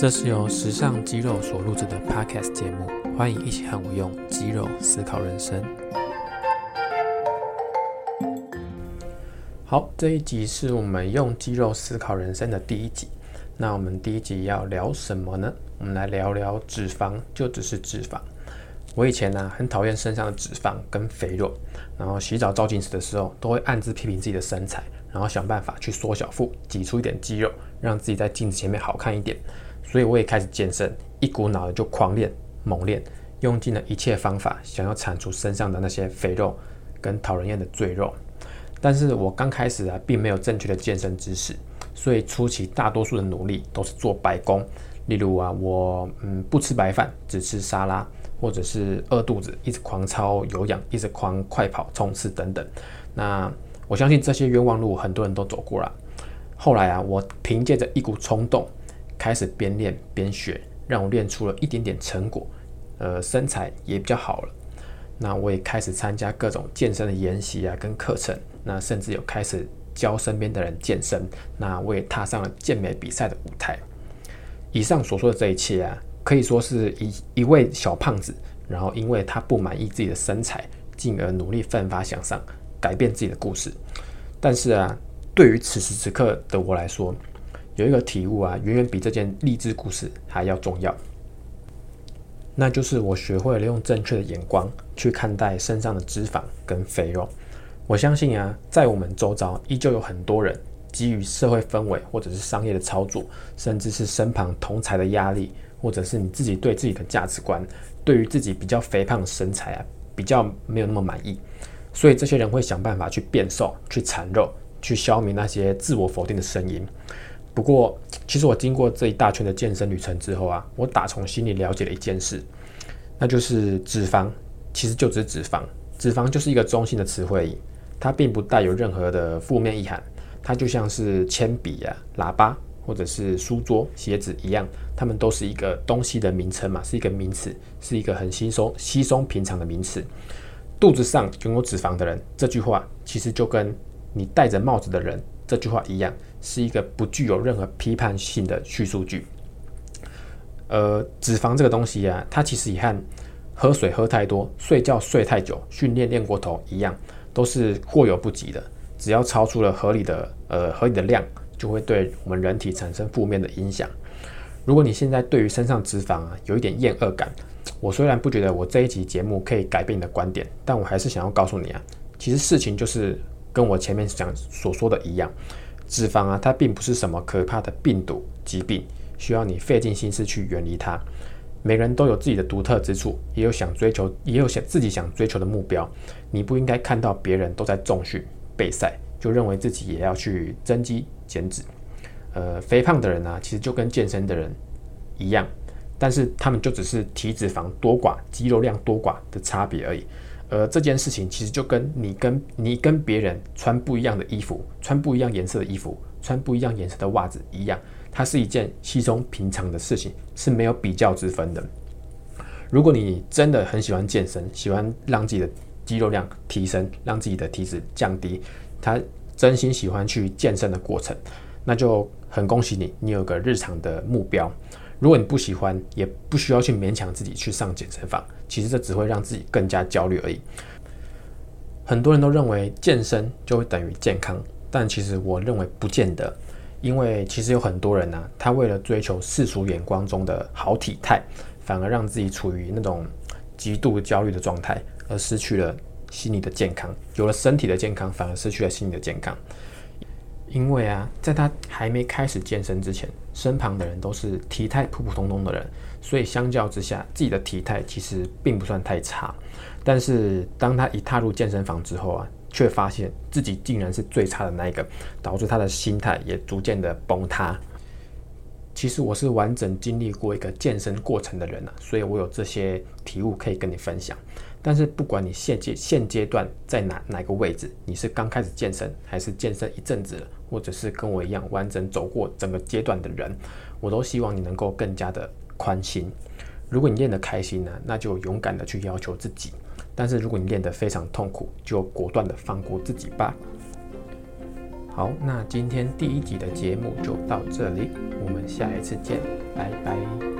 这是由时尚肌肉所录制的 Podcast 节目，欢迎一起和我用肌肉思考人生。好，这一集是我们用肌肉思考人生的第一集。那我们第一集要聊什么呢？我们来聊聊脂肪，就只是脂肪。我以前呢很讨厌身上的脂肪跟肥肉，然后洗澡照镜子的时候都会暗自批评自己的身材，然后想办法去缩小腹，挤出一点肌肉，让自己在镜子前面好看一点。所以我也开始健身，一股脑的就狂练猛练，用尽了一切方法，想要铲除身上的那些肥肉跟讨人厌的赘肉。但是我刚开始啊，并没有正确的健身知识，所以初期大多数的努力都是做白工。例如啊，我嗯不吃白饭，只吃沙拉，或者是饿肚子，一直狂操有氧，一直狂快跑冲刺等等。那我相信这些冤枉路很多人都走过了。后来啊，我凭借着一股冲动。开始边练边学，让我练出了一点点成果，呃，身材也比较好了。那我也开始参加各种健身的研习啊，跟课程。那甚至有开始教身边的人健身。那我也踏上了健美比赛的舞台。以上所说的这一切啊，可以说是一一位小胖子，然后因为他不满意自己的身材，进而努力奋发向上，改变自己的故事。但是啊，对于此时此刻的我来说，有一个体悟啊，远远比这件励志故事还要重要。那就是我学会了用正确的眼光去看待身上的脂肪跟肥肉。我相信啊，在我们周遭依旧有很多人基于社会氛围，或者是商业的操作，甚至是身旁同才的压力，或者是你自己对自己的价值观，对于自己比较肥胖的身材啊，比较没有那么满意。所以这些人会想办法去变瘦、去产肉、去消弭那些自我否定的声音。不过，其实我经过这一大圈的健身旅程之后啊，我打从心里了解了一件事，那就是脂肪其实就只是脂肪，脂肪就是一个中性的词汇，它并不带有任何的负面意涵，它就像是铅笔啊、喇叭或者是书桌、鞋子一样，它们都是一个东西的名称嘛，是一个名词，是一个很稀松稀松平常的名词。肚子上拥有脂肪的人，这句话其实就跟你戴着帽子的人这句话一样。是一个不具有任何批判性的叙述句。呃，脂肪这个东西啊，它其实也和喝水喝太多、睡觉睡太久、训练练过头一样，都是过犹不及的。只要超出了合理的呃合理的量，就会对我们人体产生负面的影响。如果你现在对于身上脂肪啊有一点厌恶感，我虽然不觉得我这一集节目可以改变你的观点，但我还是想要告诉你啊，其实事情就是跟我前面讲所说的一样。脂肪啊，它并不是什么可怕的病毒疾病，需要你费尽心思去远离它。每个人都有自己的独特之处，也有想追求，也有想自己想追求的目标。你不应该看到别人都在重训备赛，就认为自己也要去增肌减脂。呃，肥胖的人呢，其实就跟健身的人一样，但是他们就只是体脂肪多寡、肌肉量多寡的差别而已。而这件事情其实就跟你跟你跟别人穿不一样的衣服，穿不一样颜色的衣服，穿不一样颜色的袜子一样，它是一件稀松平常的事情，是没有比较之分的。如果你真的很喜欢健身，喜欢让自己的肌肉量提升，让自己的体脂降低，他真心喜欢去健身的过程，那就很恭喜你，你有个日常的目标。如果你不喜欢，也不需要去勉强自己去上健身房。其实这只会让自己更加焦虑而已。很多人都认为健身就会等于健康，但其实我认为不见得。因为其实有很多人呢，他为了追求世俗眼光中的好体态，反而让自己处于那种极度焦虑的状态，而失去了心理的健康。有了身体的健康，反而失去了心理的健康。因为啊，在他还没开始健身之前，身旁的人都是体态普普通通的人，所以相较之下，自己的体态其实并不算太差。但是当他一踏入健身房之后啊，却发现自己竟然是最差的那一个，导致他的心态也逐渐的崩塌。其实我是完整经历过一个健身过程的人啊，所以我有这些体悟可以跟你分享。但是不管你现阶现阶段在哪哪个位置，你是刚开始健身，还是健身一阵子了，或者是跟我一样完整走过整个阶段的人，我都希望你能够更加的宽心。如果你练得开心呢，那就勇敢的去要求自己；但是如果你练得非常痛苦，就果断的放过自己吧。好，那今天第一集的节目就到这里，我们下一次见，拜拜。